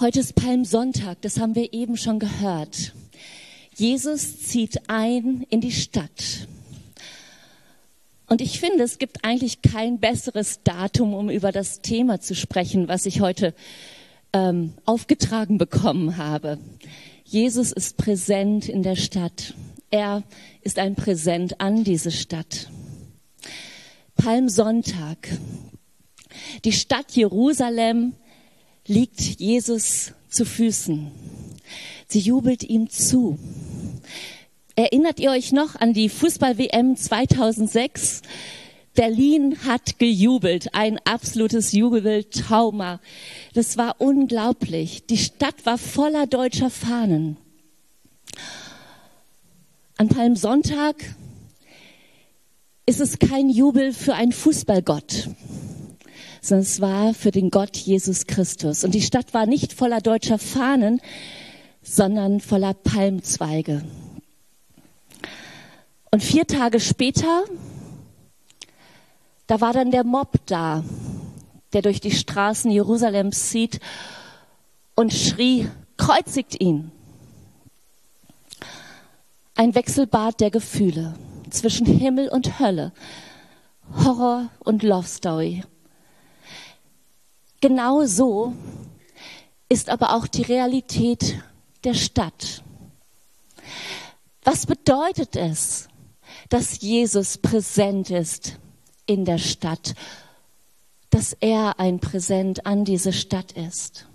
Heute ist Palmsonntag, das haben wir eben schon gehört. Jesus zieht ein in die Stadt. Und ich finde, es gibt eigentlich kein besseres Datum, um über das Thema zu sprechen, was ich heute ähm, aufgetragen bekommen habe. Jesus ist präsent in der Stadt. Er ist ein Präsent an diese Stadt. Palmsonntag. Die Stadt Jerusalem liegt Jesus zu Füßen. Sie jubelt ihm zu. Erinnert ihr euch noch an die Fußball-WM 2006? Berlin hat gejubelt, ein absolutes Jubeltrauma. Das war unglaublich. Die Stadt war voller deutscher Fahnen. An Palmsonntag ist es kein Jubel für einen Fußballgott sondern es war für den Gott Jesus Christus. Und die Stadt war nicht voller deutscher Fahnen, sondern voller Palmzweige. Und vier Tage später, da war dann der Mob da, der durch die Straßen Jerusalems zieht und schrie, kreuzigt ihn. Ein Wechselbad der Gefühle zwischen Himmel und Hölle, Horror und Love Story. Genau so ist aber auch die Realität der Stadt. Was bedeutet es, dass Jesus präsent ist in der Stadt, dass er ein Präsent an diese Stadt ist?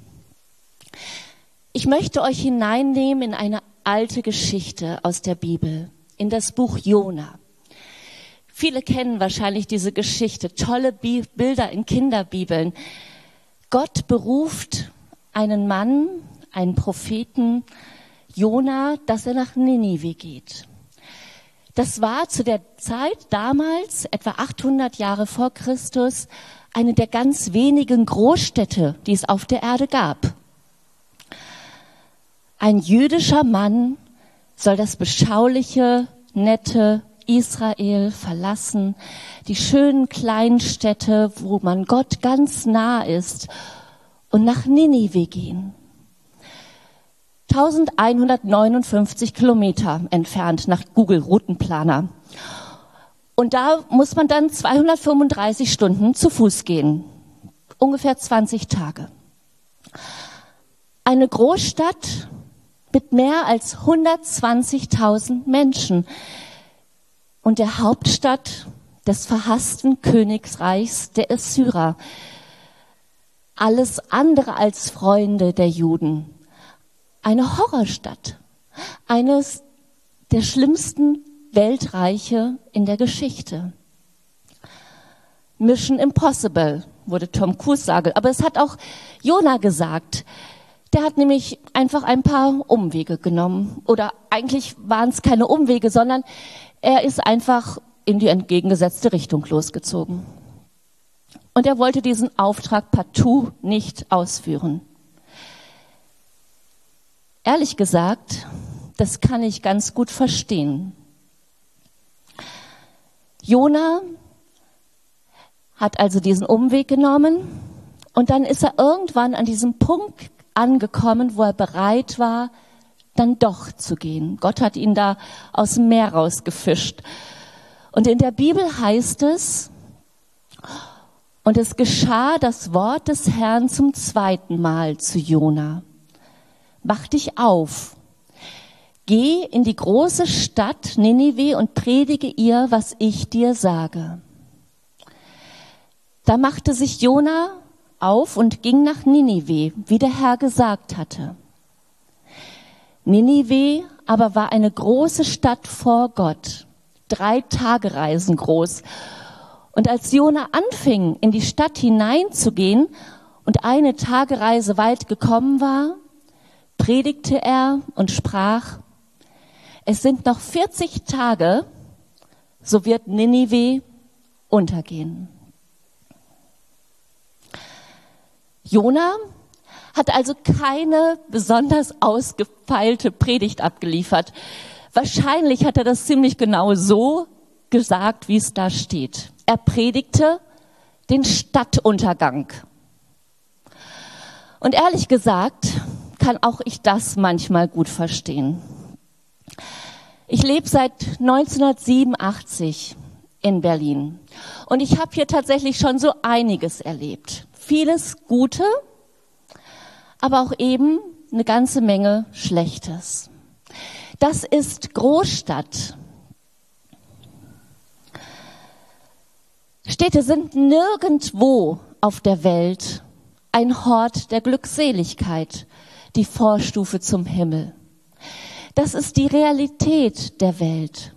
Ich möchte euch hineinnehmen in eine alte Geschichte aus der Bibel, in das Buch Jona. Viele kennen wahrscheinlich diese Geschichte, tolle Bilder in Kinderbibeln. Gott beruft einen Mann, einen Propheten, Jona, dass er nach Ninive geht. Das war zu der Zeit damals, etwa 800 Jahre vor Christus, eine der ganz wenigen Großstädte, die es auf der Erde gab. Ein jüdischer Mann soll das beschauliche, nette Israel verlassen, die schönen kleinen Städte, wo man Gott ganz nah ist, und nach Ninive gehen. 1159 Kilometer entfernt nach Google Routenplaner. Und da muss man dann 235 Stunden zu Fuß gehen. Ungefähr 20 Tage. Eine Großstadt mit mehr als 120.000 Menschen und der Hauptstadt des verhassten Königsreichs der Assyrer. Alles andere als Freunde der Juden. Eine Horrorstadt. Eines der schlimmsten Weltreiche in der Geschichte. Mission Impossible, wurde Tom Cruise sagen. Aber es hat auch Jonah gesagt. Der hat nämlich einfach ein paar Umwege genommen. Oder eigentlich waren es keine Umwege, sondern er ist einfach in die entgegengesetzte Richtung losgezogen. Und er wollte diesen Auftrag partout nicht ausführen. Ehrlich gesagt, das kann ich ganz gut verstehen. Jona hat also diesen Umweg genommen und dann ist er irgendwann an diesem Punkt angekommen, wo er bereit war, dann doch zu gehen. Gott hat ihn da aus dem Meer rausgefischt. Und in der Bibel heißt es, und es geschah das Wort des Herrn zum zweiten Mal zu Jona. Mach dich auf. Geh in die große Stadt Ninive und predige ihr, was ich dir sage. Da machte sich Jona auf und ging nach Ninive, wie der Herr gesagt hatte. Ninive aber war eine große Stadt vor Gott, drei Tagereisen groß. Und als Jona anfing, in die Stadt hineinzugehen und eine Tagereise weit gekommen war, predigte er und sprach, es sind noch 40 Tage, so wird Ninive untergehen. Jona hat also keine besonders ausgefeilte Predigt abgeliefert. Wahrscheinlich hat er das ziemlich genau so gesagt, wie es da steht. Er predigte den Stadtuntergang. Und ehrlich gesagt, kann auch ich das manchmal gut verstehen. Ich lebe seit 1987 in Berlin und ich habe hier tatsächlich schon so einiges erlebt. Vieles Gute, aber auch eben eine ganze Menge Schlechtes. Das ist Großstadt. Städte sind nirgendwo auf der Welt ein Hort der Glückseligkeit, die Vorstufe zum Himmel. Das ist die Realität der Welt.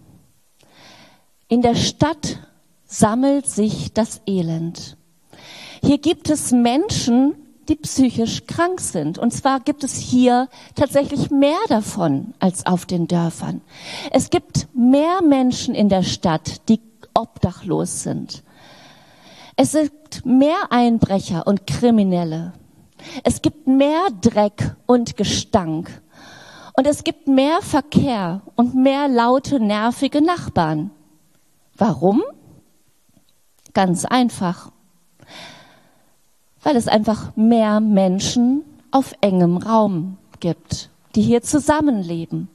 In der Stadt sammelt sich das Elend. Hier gibt es Menschen, die psychisch krank sind. Und zwar gibt es hier tatsächlich mehr davon als auf den Dörfern. Es gibt mehr Menschen in der Stadt, die obdachlos sind. Es gibt mehr Einbrecher und Kriminelle. Es gibt mehr Dreck und Gestank. Und es gibt mehr Verkehr und mehr laute, nervige Nachbarn. Warum? Ganz einfach. Weil es einfach mehr Menschen auf engem Raum gibt, die hier zusammenleben.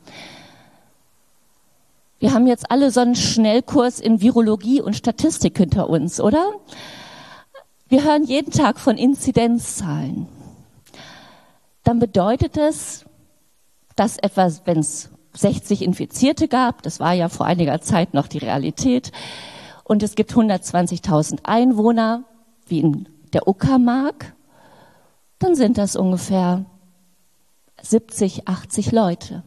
Wir haben jetzt alle so einen Schnellkurs in Virologie und Statistik hinter uns, oder? Wir hören jeden Tag von Inzidenzzahlen. Dann bedeutet es, dass etwas, wenn es 60 Infizierte gab, das war ja vor einiger Zeit noch die Realität, und es gibt 120.000 Einwohner, wie in der Uckermark, dann sind das ungefähr 70, 80 Leute.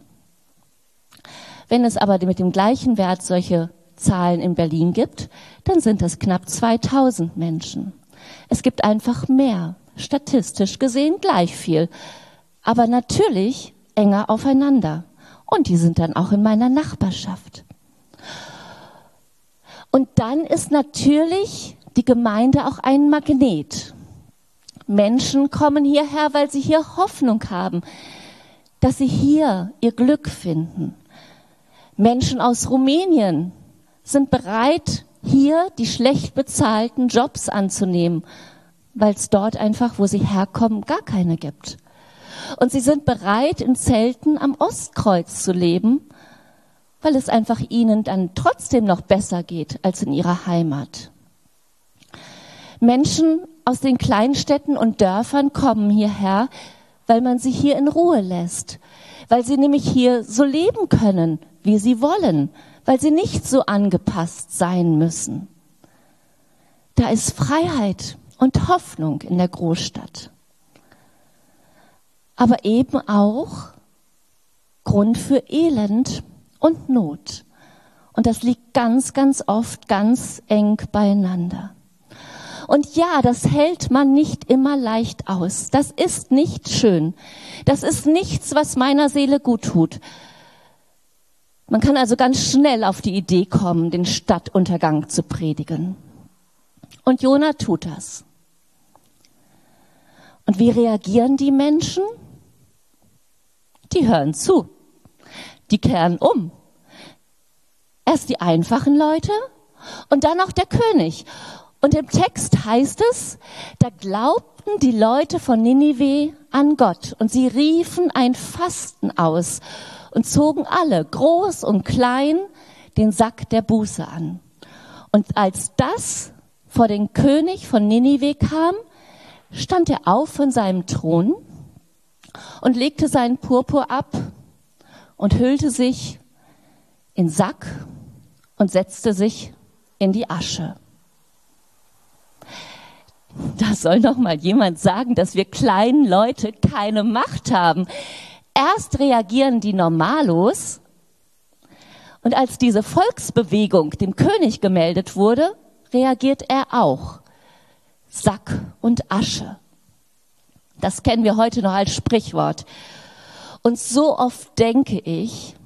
Wenn es aber mit dem gleichen Wert solche Zahlen in Berlin gibt, dann sind das knapp 2000 Menschen. Es gibt einfach mehr, statistisch gesehen gleich viel, aber natürlich enger aufeinander. Und die sind dann auch in meiner Nachbarschaft. Und dann ist natürlich die Gemeinde auch ein Magnet. Menschen kommen hierher, weil sie hier Hoffnung haben, dass sie hier ihr Glück finden. Menschen aus Rumänien sind bereit, hier die schlecht bezahlten Jobs anzunehmen, weil es dort einfach, wo sie herkommen, gar keine gibt. Und sie sind bereit, in Zelten am Ostkreuz zu leben, weil es einfach ihnen dann trotzdem noch besser geht als in ihrer Heimat. Menschen aus den Kleinstädten und Dörfern kommen hierher, weil man sie hier in Ruhe lässt, weil sie nämlich hier so leben können, wie sie wollen, weil sie nicht so angepasst sein müssen. Da ist Freiheit und Hoffnung in der Großstadt. Aber eben auch Grund für Elend und Not. Und das liegt ganz, ganz oft ganz eng beieinander. Und ja, das hält man nicht immer leicht aus. Das ist nicht schön. Das ist nichts, was meiner Seele gut tut. Man kann also ganz schnell auf die Idee kommen, den Stadtuntergang zu predigen. Und Jona tut das. Und wie reagieren die Menschen? Die hören zu. Die kehren um. Erst die einfachen Leute und dann auch der König. Und im Text heißt es, da glaubten die Leute von Ninive an Gott und sie riefen ein Fasten aus und zogen alle, groß und klein, den Sack der Buße an. Und als das vor den König von Ninive kam, stand er auf von seinem Thron und legte seinen Purpur ab und hüllte sich in Sack und setzte sich in die Asche. Da soll noch mal jemand sagen, dass wir kleinen Leute keine Macht haben. Erst reagieren die Normalos und als diese Volksbewegung dem König gemeldet wurde, reagiert er auch. Sack und Asche. Das kennen wir heute noch als Sprichwort. Und so oft denke ich,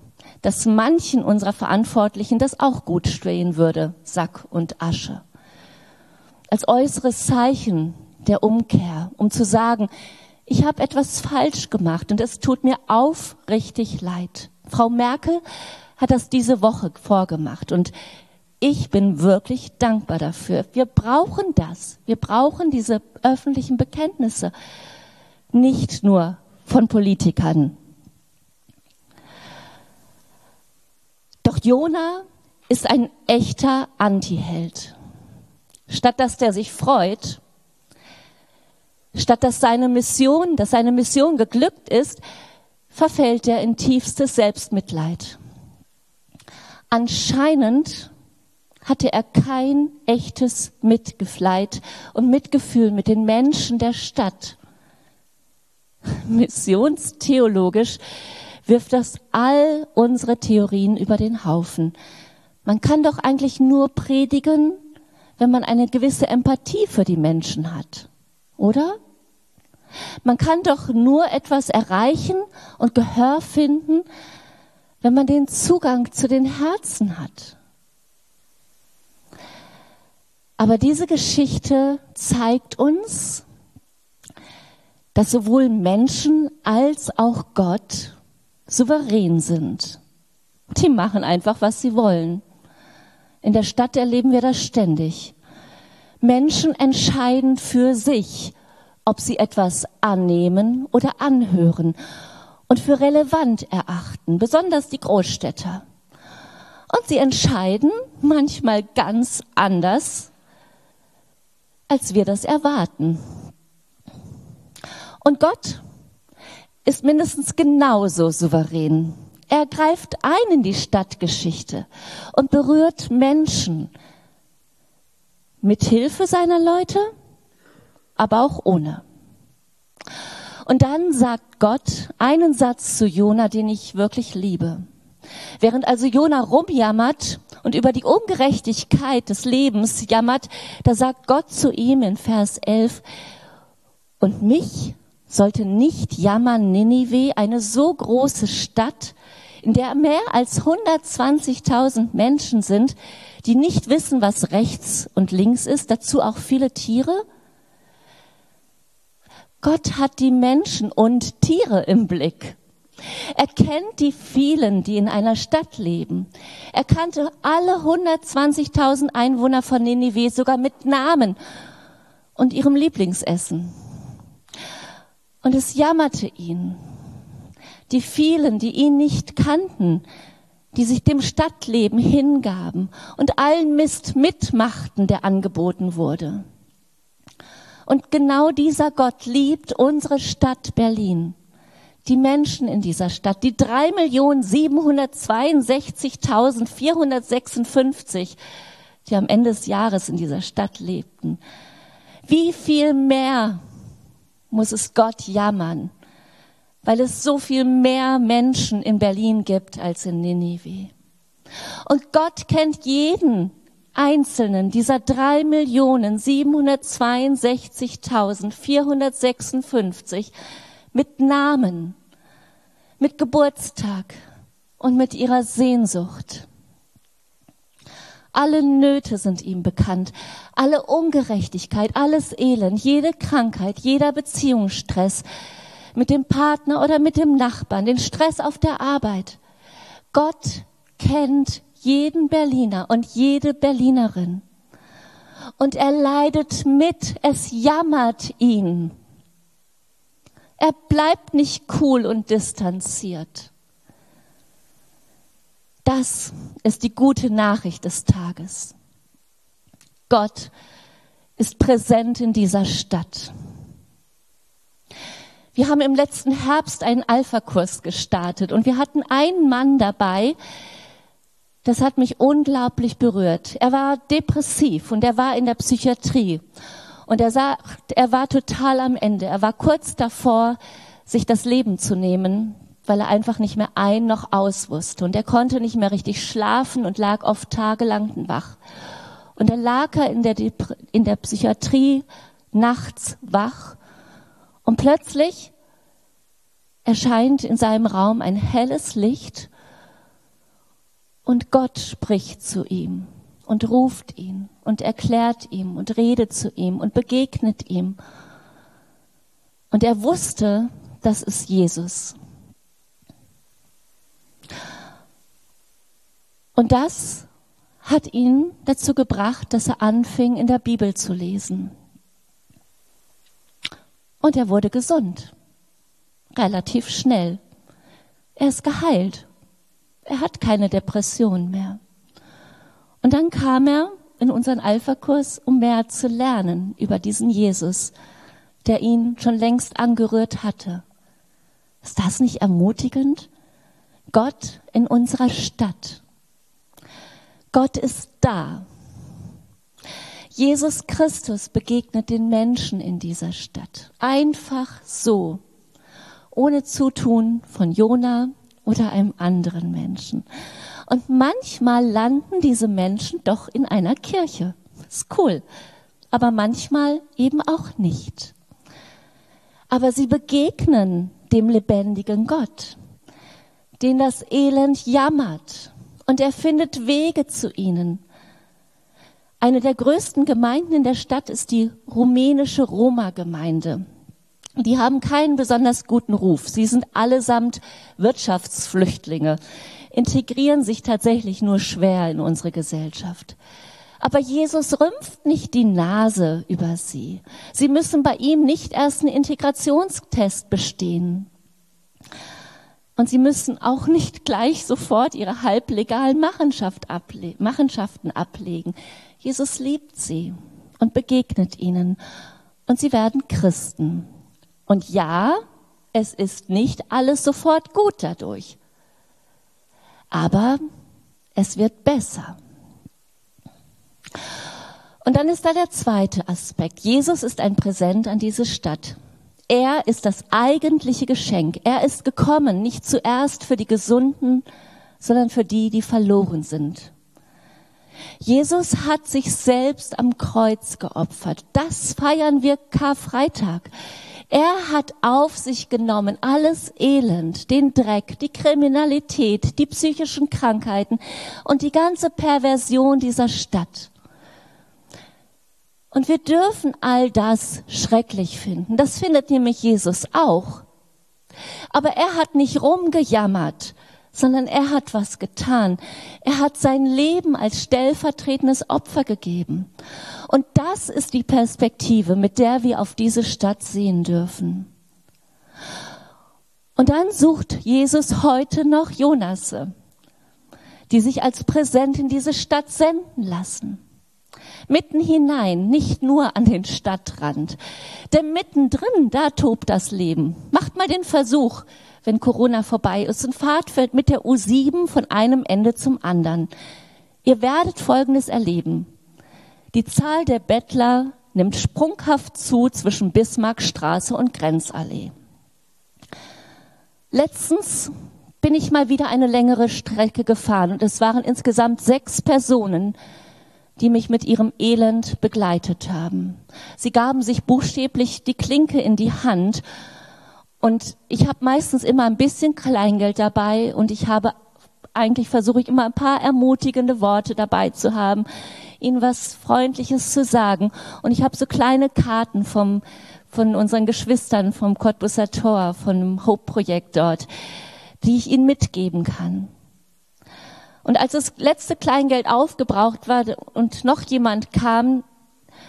dass manchen unserer Verantwortlichen das auch gut stehen würde, Sack und Asche. Als äußeres Zeichen der Umkehr, um zu sagen, ich habe etwas falsch gemacht und es tut mir aufrichtig leid. Frau Merkel hat das diese Woche vorgemacht und Ich bin wirklich dankbar dafür. Wir brauchen das. Wir brauchen diese öffentlichen Bekenntnisse. Nicht nur von Politikern. Doch Jona ist ein echter Antiheld. Statt dass der sich freut, statt dass seine Mission, dass seine Mission geglückt ist, verfällt er in tiefstes Selbstmitleid. Anscheinend hatte er kein echtes Mitgefleid und Mitgefühl mit den Menschen der Stadt. Missionstheologisch wirft das all unsere Theorien über den Haufen. Man kann doch eigentlich nur predigen, wenn man eine gewisse Empathie für die Menschen hat, oder? Man kann doch nur etwas erreichen und Gehör finden, wenn man den Zugang zu den Herzen hat. Aber diese Geschichte zeigt uns, dass sowohl Menschen als auch Gott souverän sind. Die machen einfach, was sie wollen. In der Stadt erleben wir das ständig. Menschen entscheiden für sich, ob sie etwas annehmen oder anhören und für relevant erachten, besonders die Großstädter. Und sie entscheiden manchmal ganz anders, als wir das erwarten. Und Gott ist mindestens genauso souverän. Er greift ein in die Stadtgeschichte und berührt Menschen mit Hilfe seiner Leute, aber auch ohne. Und dann sagt Gott einen Satz zu Jona, den ich wirklich liebe. Während also Jona rumjammert und über die Ungerechtigkeit des Lebens jammert, da sagt Gott zu ihm in Vers 11, und mich sollte nicht jammern Ninive, eine so große Stadt, in der mehr als 120.000 Menschen sind, die nicht wissen, was rechts und links ist, dazu auch viele Tiere. Gott hat die Menschen und Tiere im Blick. Er kennt die vielen, die in einer Stadt leben. Er kannte alle 120.000 Einwohner von Ninive sogar mit Namen und ihrem Lieblingsessen. Und es jammerte ihn. Die vielen, die ihn nicht kannten, die sich dem Stadtleben hingaben und allen Mist mitmachten, der angeboten wurde. Und genau dieser Gott liebt unsere Stadt Berlin die Menschen in dieser Stadt, die 3.762.456, die am Ende des Jahres in dieser Stadt lebten. Wie viel mehr muss es Gott jammern, weil es so viel mehr Menschen in Berlin gibt als in Ninive. Und Gott kennt jeden einzelnen dieser 3.762.456 mit Namen mit Geburtstag und mit ihrer Sehnsucht. Alle Nöte sind ihm bekannt, alle Ungerechtigkeit, alles Elend, jede Krankheit, jeder Beziehungsstress mit dem Partner oder mit dem Nachbarn, den Stress auf der Arbeit. Gott kennt jeden Berliner und jede Berlinerin. Und er leidet mit, es jammert ihn. Er bleibt nicht cool und distanziert. Das ist die gute Nachricht des Tages. Gott ist präsent in dieser Stadt. Wir haben im letzten Herbst einen Alpha-Kurs gestartet und wir hatten einen Mann dabei, das hat mich unglaublich berührt. Er war depressiv und er war in der Psychiatrie. Und er sagt, er war total am Ende. Er war kurz davor, sich das Leben zu nehmen, weil er einfach nicht mehr ein noch aus wusste. Und er konnte nicht mehr richtig schlafen und lag oft tagelang wach. Und dann lag er in der, in der Psychiatrie nachts wach. Und plötzlich erscheint in seinem Raum ein helles Licht und Gott spricht zu ihm und ruft ihn und erklärt ihm und redet zu ihm und begegnet ihm. Und er wusste, das ist Jesus. Und das hat ihn dazu gebracht, dass er anfing, in der Bibel zu lesen. Und er wurde gesund. Relativ schnell. Er ist geheilt. Er hat keine Depression mehr. Und dann kam er in unseren Alpha-Kurs, um mehr zu lernen über diesen Jesus, der ihn schon längst angerührt hatte. Ist das nicht ermutigend? Gott in unserer Stadt. Gott ist da. Jesus Christus begegnet den Menschen in dieser Stadt. Einfach so. Ohne Zutun von Jona oder einem anderen Menschen. Und manchmal landen diese Menschen doch in einer Kirche. Ist cool. Aber manchmal eben auch nicht. Aber sie begegnen dem lebendigen Gott, den das Elend jammert. Und er findet Wege zu ihnen. Eine der größten Gemeinden in der Stadt ist die rumänische Roma-Gemeinde. Die haben keinen besonders guten Ruf. Sie sind allesamt Wirtschaftsflüchtlinge, integrieren sich tatsächlich nur schwer in unsere Gesellschaft. Aber Jesus rümpft nicht die Nase über sie. Sie müssen bei ihm nicht erst einen Integrationstest bestehen. Und sie müssen auch nicht gleich sofort ihre halblegalen Machenschaft able Machenschaften ablegen. Jesus liebt sie und begegnet ihnen. Und sie werden Christen. Und ja, es ist nicht alles sofort gut dadurch. Aber es wird besser. Und dann ist da der zweite Aspekt. Jesus ist ein Präsent an diese Stadt. Er ist das eigentliche Geschenk. Er ist gekommen, nicht zuerst für die Gesunden, sondern für die, die verloren sind. Jesus hat sich selbst am Kreuz geopfert. Das feiern wir Karfreitag. Er hat auf sich genommen alles Elend, den Dreck, die Kriminalität, die psychischen Krankheiten und die ganze Perversion dieser Stadt. Und wir dürfen all das schrecklich finden. Das findet nämlich Jesus auch. Aber er hat nicht rumgejammert, sondern er hat was getan. Er hat sein Leben als stellvertretendes Opfer gegeben. Und das ist die Perspektive, mit der wir auf diese Stadt sehen dürfen. Und dann sucht Jesus heute noch Jonasse, die sich als Präsent in diese Stadt senden lassen. Mitten hinein, nicht nur an den Stadtrand. Denn mittendrin, da tobt das Leben. Macht mal den Versuch, wenn Corona vorbei ist und fahrt mit der U7 von einem Ende zum anderen. Ihr werdet Folgendes erleben. Die Zahl der Bettler nimmt sprunghaft zu zwischen Bismarckstraße und Grenzallee. Letztens bin ich mal wieder eine längere Strecke gefahren und es waren insgesamt sechs Personen, die mich mit ihrem Elend begleitet haben. Sie gaben sich buchstäblich die Klinke in die Hand und ich habe meistens immer ein bisschen Kleingeld dabei und ich habe eigentlich versuche ich immer ein paar ermutigende Worte dabei zu haben, ihnen was Freundliches zu sagen. Und ich habe so kleine Karten vom, von unseren Geschwistern vom Cottbusser Tor, vom Hope-Projekt dort, die ich ihnen mitgeben kann. Und als das letzte Kleingeld aufgebraucht war und noch jemand kam,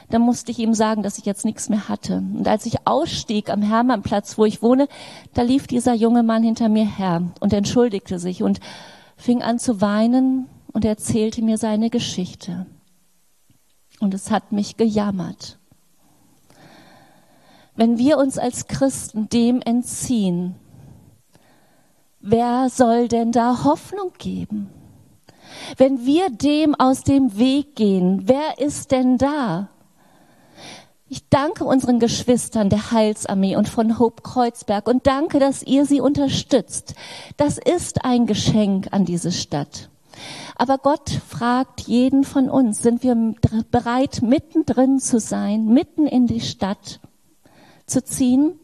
dann musste ich ihm sagen, dass ich jetzt nichts mehr hatte. Und als ich ausstieg am Hermannplatz, wo ich wohne, da lief dieser junge Mann hinter mir her und entschuldigte sich und fing an zu weinen und erzählte mir seine Geschichte. Und es hat mich gejammert. Wenn wir uns als Christen dem entziehen, wer soll denn da Hoffnung geben? Wenn wir dem aus dem Weg gehen, wer ist denn da? Ich danke unseren Geschwistern der Heilsarmee und von Hope Kreuzberg und danke, dass ihr sie unterstützt. Das ist ein Geschenk an diese Stadt. Aber Gott fragt jeden von uns, sind wir bereit, mittendrin zu sein, mitten in die Stadt zu ziehen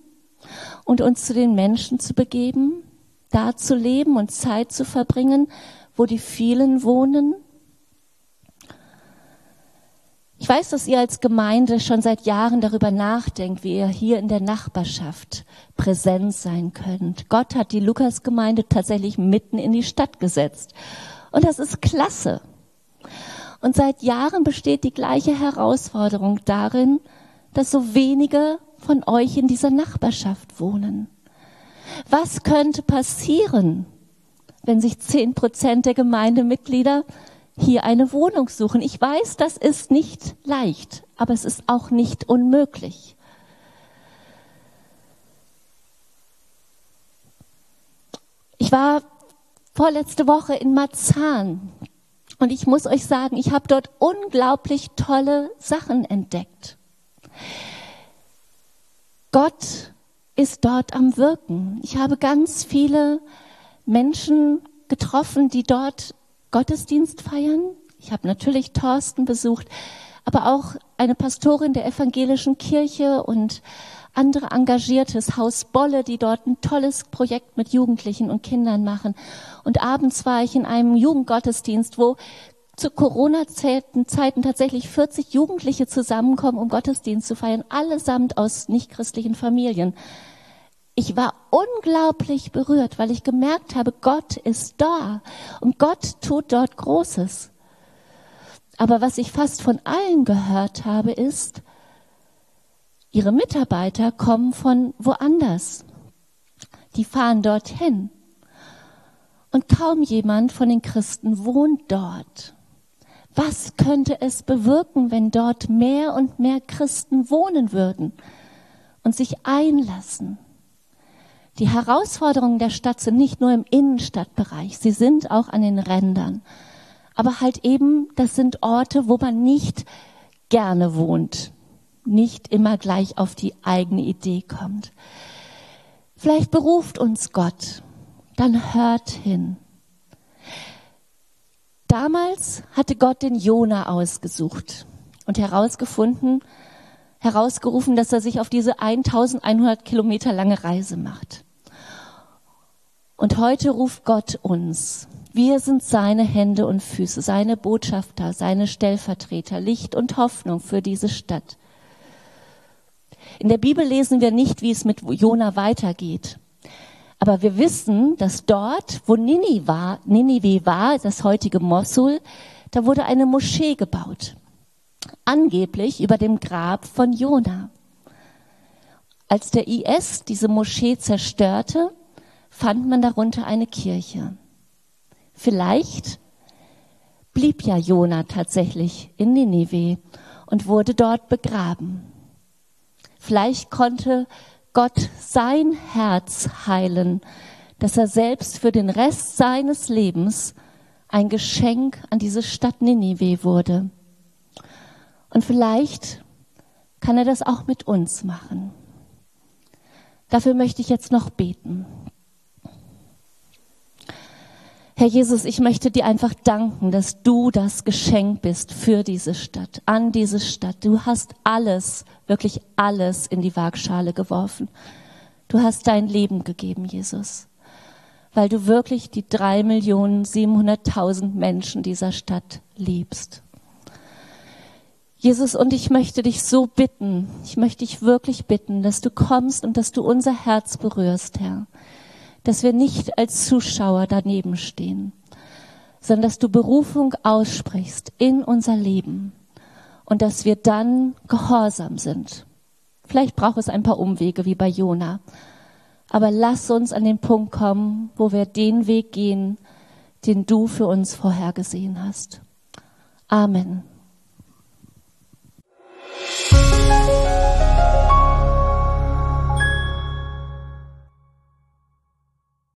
und uns zu den Menschen zu begeben, da zu leben und Zeit zu verbringen, wo die vielen wohnen? Ich weiß, dass ihr als Gemeinde schon seit Jahren darüber nachdenkt, wie ihr hier in der Nachbarschaft präsent sein könnt. Gott hat die Lukasgemeinde tatsächlich mitten in die Stadt gesetzt. Und das ist klasse. Und seit Jahren besteht die gleiche Herausforderung darin, dass so wenige von euch in dieser Nachbarschaft wohnen. Was könnte passieren, wenn sich zehn Prozent der Gemeindemitglieder hier eine Wohnung suchen? Ich weiß, das ist nicht leicht, aber es ist auch nicht unmöglich. Ich war vorletzte Woche in Marzahn und ich muss euch sagen, ich habe dort unglaublich tolle Sachen entdeckt. Gott ist dort am Wirken. Ich habe ganz viele Menschen getroffen, die dort Gottesdienst feiern. Ich habe natürlich Thorsten besucht, aber auch eine Pastorin der evangelischen Kirche und andere Engagiertes, Haus Bolle, die dort ein tolles Projekt mit Jugendlichen und Kindern machen. Und abends war ich in einem Jugendgottesdienst, wo zu Corona-Zeiten tatsächlich 40 Jugendliche zusammenkommen, um Gottesdienst zu feiern, allesamt aus nichtchristlichen Familien. Ich war unglaublich berührt, weil ich gemerkt habe, Gott ist da und Gott tut dort Großes. Aber was ich fast von allen gehört habe, ist, ihre Mitarbeiter kommen von woanders. Die fahren dorthin. Und kaum jemand von den Christen wohnt dort. Was könnte es bewirken, wenn dort mehr und mehr Christen wohnen würden und sich einlassen? Die Herausforderungen der Stadt sind nicht nur im Innenstadtbereich, sie sind auch an den Rändern. Aber halt eben, das sind Orte, wo man nicht gerne wohnt, nicht immer gleich auf die eigene Idee kommt. Vielleicht beruft uns Gott, dann hört hin. Damals hatte Gott den Jona ausgesucht und herausgefunden, herausgerufen, dass er sich auf diese 1100 Kilometer lange Reise macht. Und heute ruft Gott uns. Wir sind seine Hände und Füße, seine Botschafter, seine Stellvertreter, Licht und Hoffnung für diese Stadt. In der Bibel lesen wir nicht, wie es mit Jona weitergeht. Aber wir wissen, dass dort, wo Ninive war, Ninive war, das heutige Mosul, da wurde eine Moschee gebaut. Angeblich über dem Grab von Jona. Als der IS diese Moschee zerstörte, fand man darunter eine Kirche. Vielleicht blieb ja Jona tatsächlich in Ninive und wurde dort begraben. Vielleicht konnte Gott sein Herz heilen, dass er selbst für den Rest seines Lebens ein Geschenk an diese Stadt Ninive wurde. Und vielleicht kann er das auch mit uns machen. Dafür möchte ich jetzt noch beten. Herr Jesus, ich möchte dir einfach danken, dass du das Geschenk bist für diese Stadt, an diese Stadt. Du hast alles, wirklich alles in die Waagschale geworfen. Du hast dein Leben gegeben, Jesus, weil du wirklich die drei Millionen siebenhunderttausend Menschen dieser Stadt liebst. Jesus, und ich möchte dich so bitten, ich möchte dich wirklich bitten, dass du kommst und dass du unser Herz berührst, Herr dass wir nicht als Zuschauer daneben stehen, sondern dass du Berufung aussprichst in unser Leben und dass wir dann gehorsam sind. Vielleicht braucht es ein paar Umwege wie bei Jona, aber lass uns an den Punkt kommen, wo wir den Weg gehen, den du für uns vorhergesehen hast. Amen.